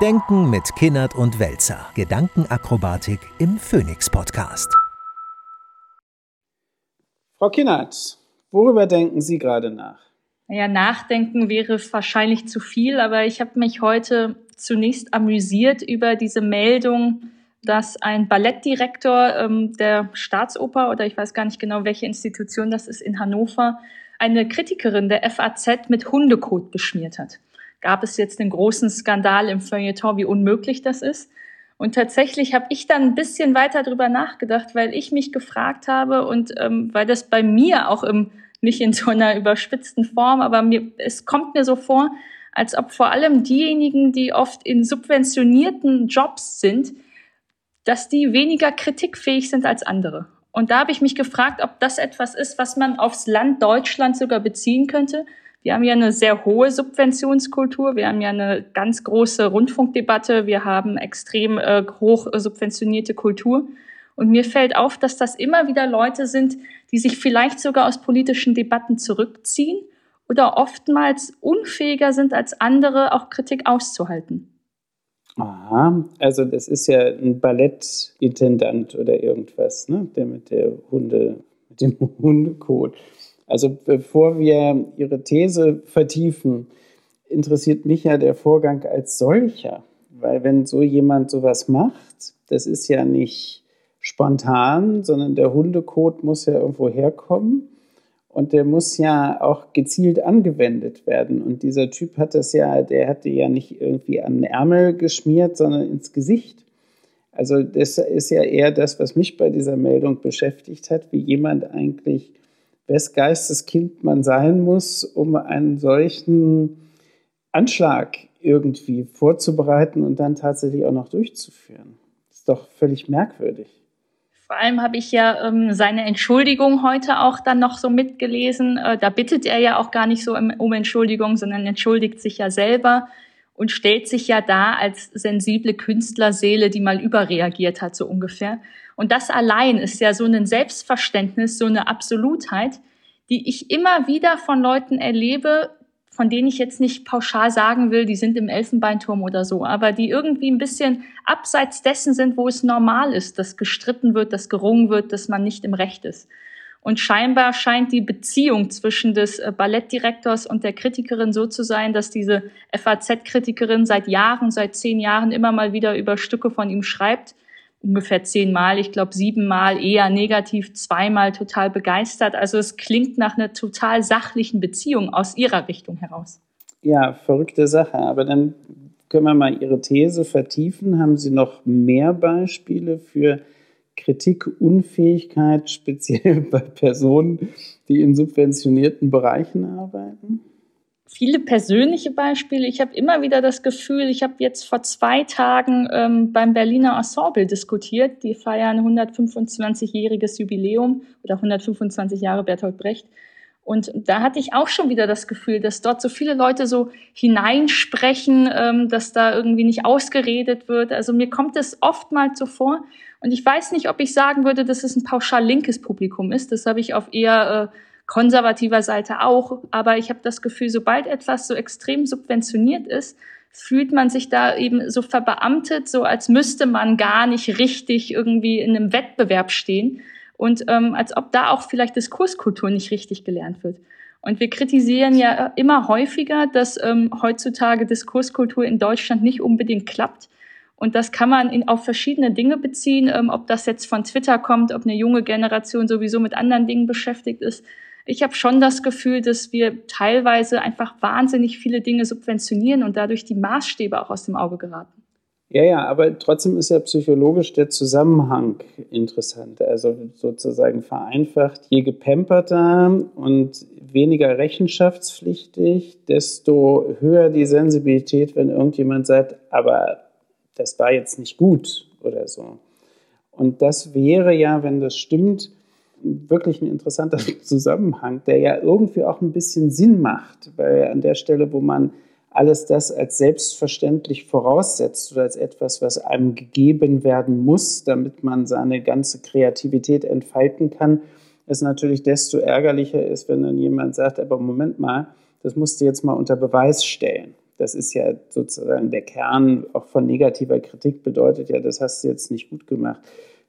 Denken mit Kinnert und Welzer. Gedankenakrobatik im Phoenix Podcast. Frau Kinnert, worüber denken Sie gerade nach? Ja, nachdenken wäre wahrscheinlich zu viel, aber ich habe mich heute zunächst amüsiert über diese Meldung, dass ein Ballettdirektor ähm, der Staatsoper oder ich weiß gar nicht genau, welche Institution das ist in Hannover, eine Kritikerin der FAZ mit Hundekot beschmiert hat gab es jetzt den großen Skandal im Feuilleton, wie unmöglich das ist. Und tatsächlich habe ich dann ein bisschen weiter drüber nachgedacht, weil ich mich gefragt habe und ähm, weil das bei mir auch im, nicht in so einer überspitzten Form, aber mir, es kommt mir so vor, als ob vor allem diejenigen, die oft in subventionierten Jobs sind, dass die weniger kritikfähig sind als andere. Und da habe ich mich gefragt, ob das etwas ist, was man aufs Land Deutschland sogar beziehen könnte, wir haben ja eine sehr hohe Subventionskultur. Wir haben ja eine ganz große Rundfunkdebatte. Wir haben extrem äh, hoch subventionierte Kultur. Und mir fällt auf, dass das immer wieder Leute sind, die sich vielleicht sogar aus politischen Debatten zurückziehen oder oftmals unfähiger sind als andere, auch Kritik auszuhalten. Aha, also das ist ja ein Ballettintendant oder irgendwas, ne? Der mit der Hunde, mit dem Hundekot. Also bevor wir Ihre These vertiefen, interessiert mich ja der Vorgang als solcher. Weil wenn so jemand sowas macht, das ist ja nicht spontan, sondern der Hundekot muss ja irgendwo herkommen und der muss ja auch gezielt angewendet werden. Und dieser Typ hat das ja, der hatte ja nicht irgendwie an den Ärmel geschmiert, sondern ins Gesicht. Also das ist ja eher das, was mich bei dieser Meldung beschäftigt hat, wie jemand eigentlich wes Geisteskind man sein muss, um einen solchen Anschlag irgendwie vorzubereiten und dann tatsächlich auch noch durchzuführen. Das ist doch völlig merkwürdig. Vor allem habe ich ja ähm, seine Entschuldigung heute auch dann noch so mitgelesen. Äh, da bittet er ja auch gar nicht so um Entschuldigung, sondern entschuldigt sich ja selber und stellt sich ja da als sensible Künstlerseele, die mal überreagiert hat, so ungefähr. Und das allein ist ja so ein Selbstverständnis, so eine Absolutheit, die ich immer wieder von Leuten erlebe, von denen ich jetzt nicht pauschal sagen will, die sind im Elfenbeinturm oder so, aber die irgendwie ein bisschen abseits dessen sind, wo es normal ist, dass gestritten wird, dass gerungen wird, dass man nicht im Recht ist. Und scheinbar scheint die Beziehung zwischen des äh, Ballettdirektors und der Kritikerin so zu sein, dass diese FAZ-Kritikerin seit Jahren, seit zehn Jahren immer mal wieder über Stücke von ihm schreibt. Ungefähr zehnmal, ich glaube siebenmal eher negativ, zweimal total begeistert. Also es klingt nach einer total sachlichen Beziehung aus ihrer Richtung heraus. Ja, verrückte Sache. Aber dann können wir mal Ihre These vertiefen. Haben Sie noch mehr Beispiele für Kritikunfähigkeit, speziell bei Personen, die in subventionierten Bereichen arbeiten? Viele persönliche Beispiele. Ich habe immer wieder das Gefühl, ich habe jetzt vor zwei Tagen ähm, beim Berliner Ensemble diskutiert. Die feiern 125-jähriges Jubiläum oder 125 Jahre Bertolt Brecht. Und da hatte ich auch schon wieder das Gefühl, dass dort so viele Leute so hineinsprechen, ähm, dass da irgendwie nicht ausgeredet wird. Also mir kommt es oftmals so vor. Und ich weiß nicht, ob ich sagen würde, dass es ein pauschal linkes Publikum ist. Das habe ich auf eher äh, konservativer Seite auch. Aber ich habe das Gefühl, sobald etwas so extrem subventioniert ist, fühlt man sich da eben so verbeamtet, so als müsste man gar nicht richtig irgendwie in einem Wettbewerb stehen und ähm, als ob da auch vielleicht Diskurskultur nicht richtig gelernt wird. Und wir kritisieren ja immer häufiger, dass ähm, heutzutage Diskurskultur in Deutschland nicht unbedingt klappt. Und das kann man in, auf verschiedene Dinge beziehen, ähm, ob das jetzt von Twitter kommt, ob eine junge Generation sowieso mit anderen Dingen beschäftigt ist. Ich habe schon das Gefühl, dass wir teilweise einfach wahnsinnig viele Dinge subventionieren und dadurch die Maßstäbe auch aus dem Auge geraten. Ja, ja, aber trotzdem ist ja psychologisch der Zusammenhang interessant. Also sozusagen vereinfacht, je gepemperter und weniger rechenschaftspflichtig, desto höher die Sensibilität, wenn irgendjemand sagt, aber das war jetzt nicht gut oder so. Und das wäre ja, wenn das stimmt, wirklich ein interessanter Zusammenhang, der ja irgendwie auch ein bisschen Sinn macht, weil an der Stelle, wo man alles das als selbstverständlich voraussetzt oder als etwas, was einem gegeben werden muss, damit man seine ganze Kreativität entfalten kann, es natürlich desto ärgerlicher ist, wenn dann jemand sagt, aber Moment mal, das musst du jetzt mal unter Beweis stellen. Das ist ja sozusagen der Kern auch von negativer Kritik bedeutet ja, das hast du jetzt nicht gut gemacht.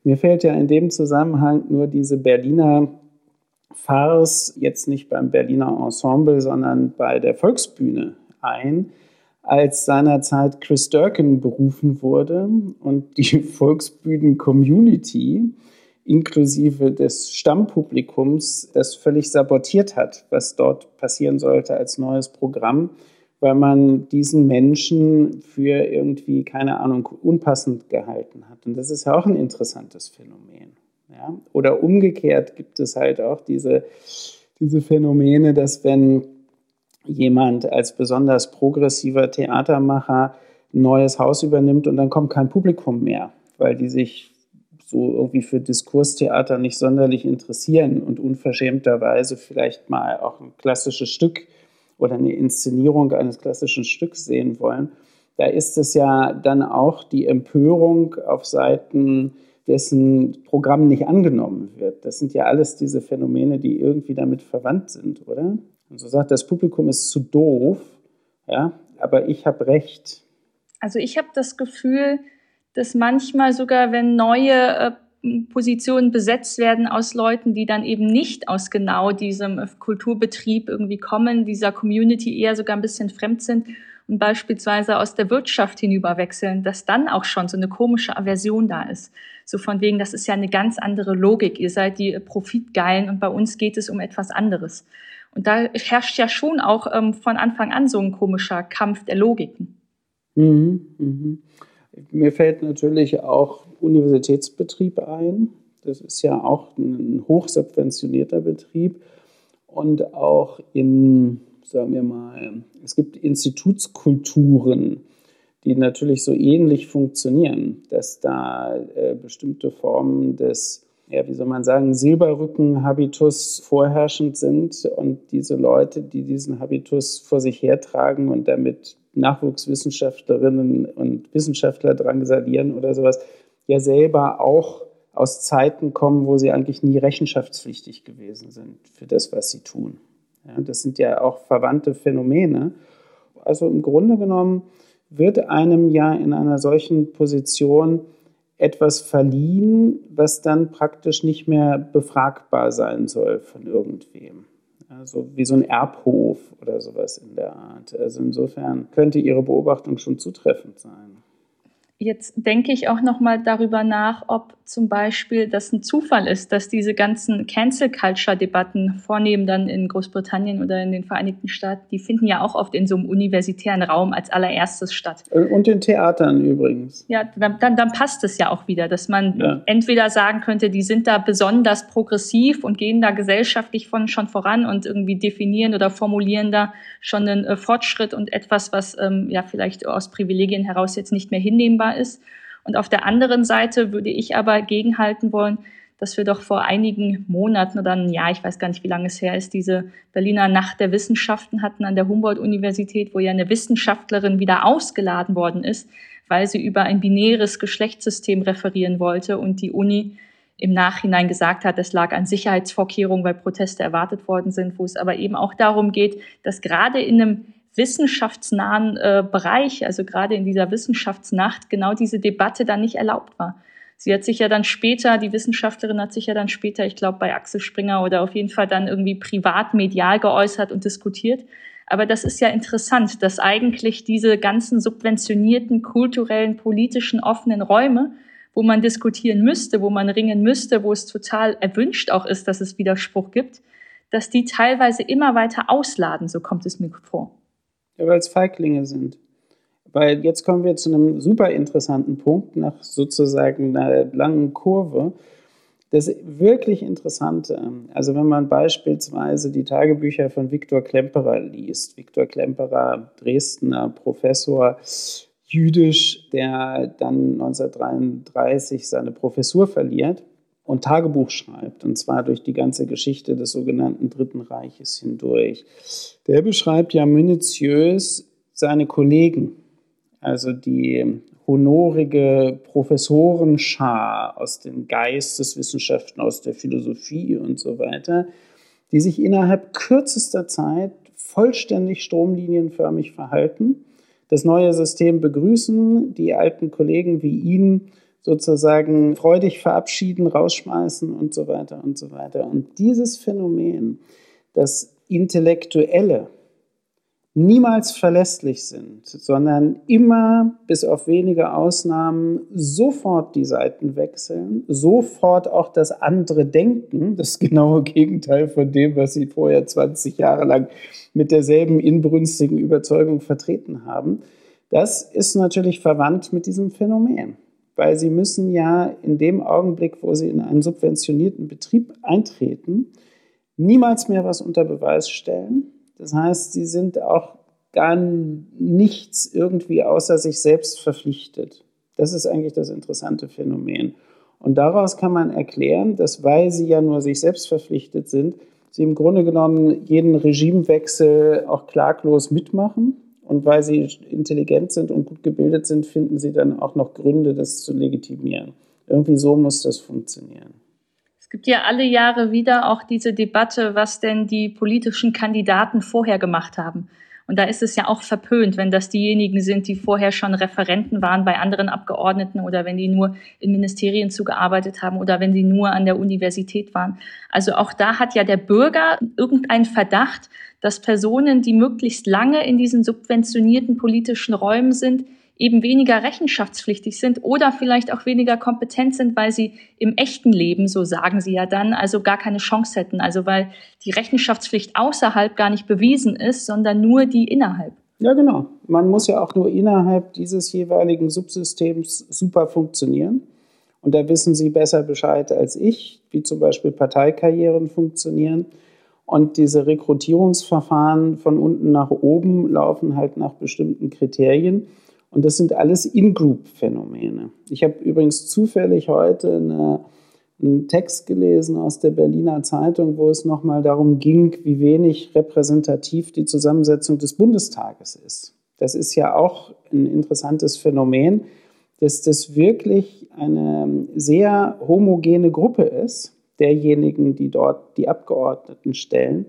Mir fällt ja in dem Zusammenhang nur diese Berliner Farce, jetzt nicht beim Berliner Ensemble, sondern bei der Volksbühne ein, als seinerzeit Chris Durkin berufen wurde und die Volksbühnen-Community inklusive des Stammpublikums das völlig sabotiert hat, was dort passieren sollte als neues Programm, weil man diesen Menschen für irgendwie, keine Ahnung, unpassend gehalten hat. Und das ist ja auch ein interessantes Phänomen. Ja? Oder umgekehrt gibt es halt auch diese, diese Phänomene, dass wenn jemand als besonders progressiver Theatermacher ein neues Haus übernimmt und dann kommt kein Publikum mehr, weil die sich so irgendwie für Diskurstheater nicht sonderlich interessieren und unverschämterweise vielleicht mal auch ein klassisches Stück oder eine Inszenierung eines klassischen Stücks sehen wollen, da ist es ja dann auch die Empörung auf Seiten dessen Programm nicht angenommen wird. Das sind ja alles diese Phänomene, die irgendwie damit verwandt sind, oder? Und so sagt das Publikum ist zu doof, ja, aber ich habe recht. Also ich habe das Gefühl, dass manchmal sogar, wenn neue äh, Positionen besetzt werden aus Leuten, die dann eben nicht aus genau diesem äh, Kulturbetrieb irgendwie kommen, dieser Community eher sogar ein bisschen fremd sind und beispielsweise aus der Wirtschaft hinüberwechseln, dass dann auch schon so eine komische Aversion da ist. So von wegen, das ist ja eine ganz andere Logik. Ihr seid die Profitgeilen und bei uns geht es um etwas anderes. Und da herrscht ja schon auch ähm, von Anfang an so ein komischer Kampf der Logiken. Mhm, mh. Mir fällt natürlich auch Universitätsbetrieb ein. Das ist ja auch ein hochsubventionierter Betrieb. Und auch in, sagen wir mal, es gibt Institutskulturen, die natürlich so ähnlich funktionieren, dass da äh, bestimmte Formen des, ja, wie soll man sagen, Silberrücken-Habitus vorherrschend sind und diese Leute, die diesen Habitus vor sich hertragen und damit Nachwuchswissenschaftlerinnen und Wissenschaftler drangsalieren oder sowas, ja selber auch aus Zeiten kommen, wo sie eigentlich nie rechenschaftspflichtig gewesen sind für das, was sie tun. Ja, das sind ja auch verwandte Phänomene. Also im Grunde genommen wird einem ja in einer solchen Position etwas verliehen, was dann praktisch nicht mehr befragbar sein soll von irgendwem so wie so ein Erbhof oder sowas in der Art. Also insofern könnte Ihre Beobachtung schon zutreffend sein. Jetzt denke ich auch noch mal darüber nach, ob zum Beispiel das ein Zufall ist, dass diese ganzen Cancel Culture Debatten vornehmen dann in Großbritannien oder in den Vereinigten Staaten, die finden ja auch oft in so einem universitären Raum als allererstes statt. Und in Theatern übrigens. Ja, dann, dann, dann passt es ja auch wieder, dass man ja. entweder sagen könnte, die sind da besonders progressiv und gehen da gesellschaftlich von schon voran und irgendwie definieren oder formulieren da schon einen äh, Fortschritt und etwas, was ähm, ja vielleicht aus Privilegien heraus jetzt nicht mehr hinnehmbar ist. Und auf der anderen Seite würde ich aber gegenhalten wollen, dass wir doch vor einigen Monaten oder ein Jahr, ich weiß gar nicht, wie lange es her ist, diese Berliner Nacht der Wissenschaften hatten an der Humboldt-Universität, wo ja eine Wissenschaftlerin wieder ausgeladen worden ist, weil sie über ein binäres Geschlechtssystem referieren wollte und die Uni im Nachhinein gesagt hat, es lag an Sicherheitsvorkehrungen, weil Proteste erwartet worden sind, wo es aber eben auch darum geht, dass gerade in einem wissenschaftsnahen äh, Bereich, also gerade in dieser Wissenschaftsnacht, genau diese Debatte dann nicht erlaubt war. Sie hat sich ja dann später, die Wissenschaftlerin hat sich ja dann später, ich glaube, bei Axel Springer oder auf jeden Fall dann irgendwie privat medial geäußert und diskutiert. Aber das ist ja interessant, dass eigentlich diese ganzen subventionierten, kulturellen, politischen, offenen Räume, wo man diskutieren müsste, wo man ringen müsste, wo es total erwünscht auch ist, dass es Widerspruch gibt, dass die teilweise immer weiter ausladen, so kommt es mir vor. Ja, weil es Feiglinge sind. Weil jetzt kommen wir zu einem super interessanten Punkt nach sozusagen einer langen Kurve. Das wirklich Interessante, also wenn man beispielsweise die Tagebücher von Viktor Klemperer liest, Viktor Klemperer, Dresdner Professor, jüdisch, der dann 1933 seine Professur verliert und Tagebuch schreibt, und zwar durch die ganze Geschichte des sogenannten Dritten Reiches hindurch. Der beschreibt ja minutiös seine Kollegen, also die honorige Professorenschar aus den Geisteswissenschaften, aus der Philosophie und so weiter, die sich innerhalb kürzester Zeit vollständig stromlinienförmig verhalten das neue System begrüßen, die alten Kollegen wie ihn sozusagen freudig verabschieden, rausschmeißen und so weiter und so weiter. Und dieses Phänomen, dass Intellektuelle niemals verlässlich sind, sondern immer bis auf wenige Ausnahmen sofort die Seiten wechseln, sofort auch das andere denken, das genaue Gegenteil von dem, was sie vorher 20 Jahre lang mit derselben inbrünstigen Überzeugung vertreten haben. Das ist natürlich verwandt mit diesem Phänomen, weil sie müssen ja in dem Augenblick, wo sie in einen subventionierten Betrieb eintreten, niemals mehr was unter Beweis stellen das heißt, sie sind auch gar nichts irgendwie außer sich selbst verpflichtet. Das ist eigentlich das interessante Phänomen. Und daraus kann man erklären, dass weil sie ja nur sich selbst verpflichtet sind, sie im Grunde genommen jeden Regimewechsel auch klaglos mitmachen. Und weil sie intelligent sind und gut gebildet sind, finden sie dann auch noch Gründe, das zu legitimieren. Irgendwie so muss das funktionieren gibt ja alle Jahre wieder auch diese Debatte, was denn die politischen Kandidaten vorher gemacht haben. Und da ist es ja auch verpönt, wenn das diejenigen sind, die vorher schon Referenten waren bei anderen Abgeordneten oder wenn die nur in Ministerien zugearbeitet haben oder wenn sie nur an der Universität waren. Also auch da hat ja der Bürger irgendeinen Verdacht, dass Personen, die möglichst lange in diesen subventionierten politischen Räumen sind, eben weniger rechenschaftspflichtig sind oder vielleicht auch weniger kompetent sind, weil sie im echten Leben, so sagen sie ja dann, also gar keine Chance hätten. Also weil die Rechenschaftspflicht außerhalb gar nicht bewiesen ist, sondern nur die innerhalb. Ja, genau. Man muss ja auch nur innerhalb dieses jeweiligen Subsystems super funktionieren. Und da wissen Sie besser Bescheid als ich, wie zum Beispiel Parteikarrieren funktionieren. Und diese Rekrutierungsverfahren von unten nach oben laufen halt nach bestimmten Kriterien. Und das sind alles In-Group-Phänomene. Ich habe übrigens zufällig heute eine, einen Text gelesen aus der Berliner Zeitung, wo es nochmal darum ging, wie wenig repräsentativ die Zusammensetzung des Bundestages ist. Das ist ja auch ein interessantes Phänomen, dass das wirklich eine sehr homogene Gruppe ist, derjenigen, die dort die Abgeordneten stellen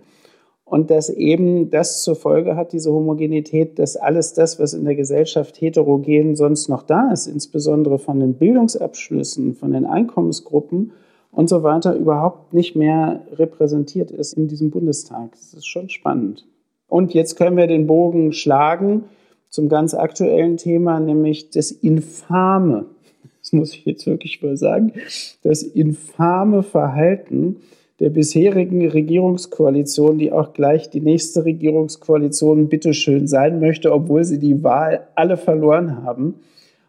und dass eben das zur Folge hat, diese Homogenität, dass alles das, was in der Gesellschaft heterogen sonst noch da ist, insbesondere von den Bildungsabschlüssen, von den Einkommensgruppen und so weiter, überhaupt nicht mehr repräsentiert ist in diesem Bundestag. Das ist schon spannend. Und jetzt können wir den Bogen schlagen zum ganz aktuellen Thema, nämlich das infame, das muss ich jetzt wirklich mal sagen, das infame Verhalten der bisherigen Regierungskoalition, die auch gleich die nächste Regierungskoalition bitteschön sein möchte, obwohl sie die Wahl alle verloren haben.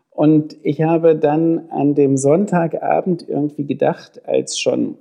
Und ich habe dann an dem Sonntagabend irgendwie gedacht, als schon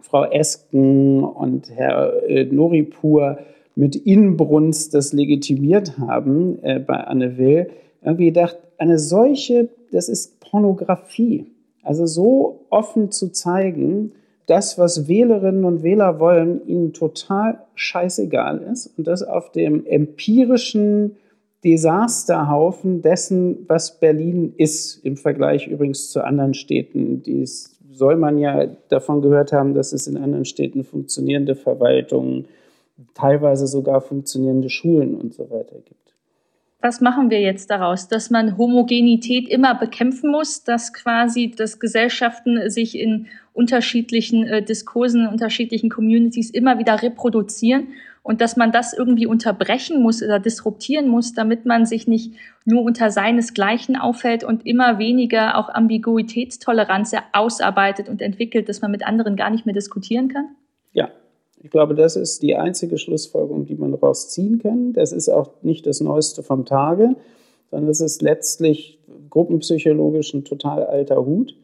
Frau Esken und Herr äh, Noripur mit Inbrunst das legitimiert haben äh, bei Anne Will, irgendwie gedacht, eine solche, das ist Pornografie. Also so offen zu zeigen, das, was Wählerinnen und Wähler wollen, ihnen total scheißegal ist und das auf dem empirischen Desasterhaufen dessen, was Berlin ist, im Vergleich übrigens zu anderen Städten. Dies soll man ja davon gehört haben, dass es in anderen Städten funktionierende Verwaltungen, teilweise sogar funktionierende Schulen und so weiter gibt was machen wir jetzt daraus? Dass man Homogenität immer bekämpfen muss, dass quasi dass Gesellschaften sich in unterschiedlichen äh, Diskursen, unterschiedlichen Communities immer wieder reproduzieren und dass man das irgendwie unterbrechen muss oder disruptieren muss, damit man sich nicht nur unter seinesgleichen aufhält und immer weniger auch Ambiguitätstoleranz ausarbeitet und entwickelt, dass man mit anderen gar nicht mehr diskutieren kann? Ja, ich glaube, das ist die einzige Schlussfolgerung, die man daraus ziehen kann. Das ist auch nicht das Neueste vom Tage, sondern es ist letztlich gruppenpsychologisch ein total alter Hut.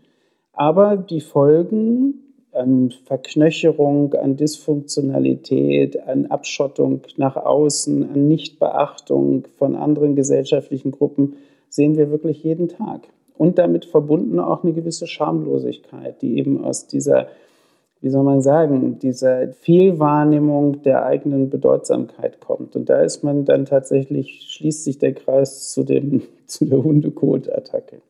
Aber die Folgen an Verknöcherung, an Dysfunktionalität, an Abschottung nach außen, an Nichtbeachtung von anderen gesellschaftlichen Gruppen sehen wir wirklich jeden Tag. Und damit verbunden auch eine gewisse Schamlosigkeit, die eben aus dieser wie soll man sagen, diese Fehlwahrnehmung der eigenen Bedeutsamkeit kommt. Und da ist man dann tatsächlich, schließt sich der Kreis zu, dem, zu der Hundekot-Attacke.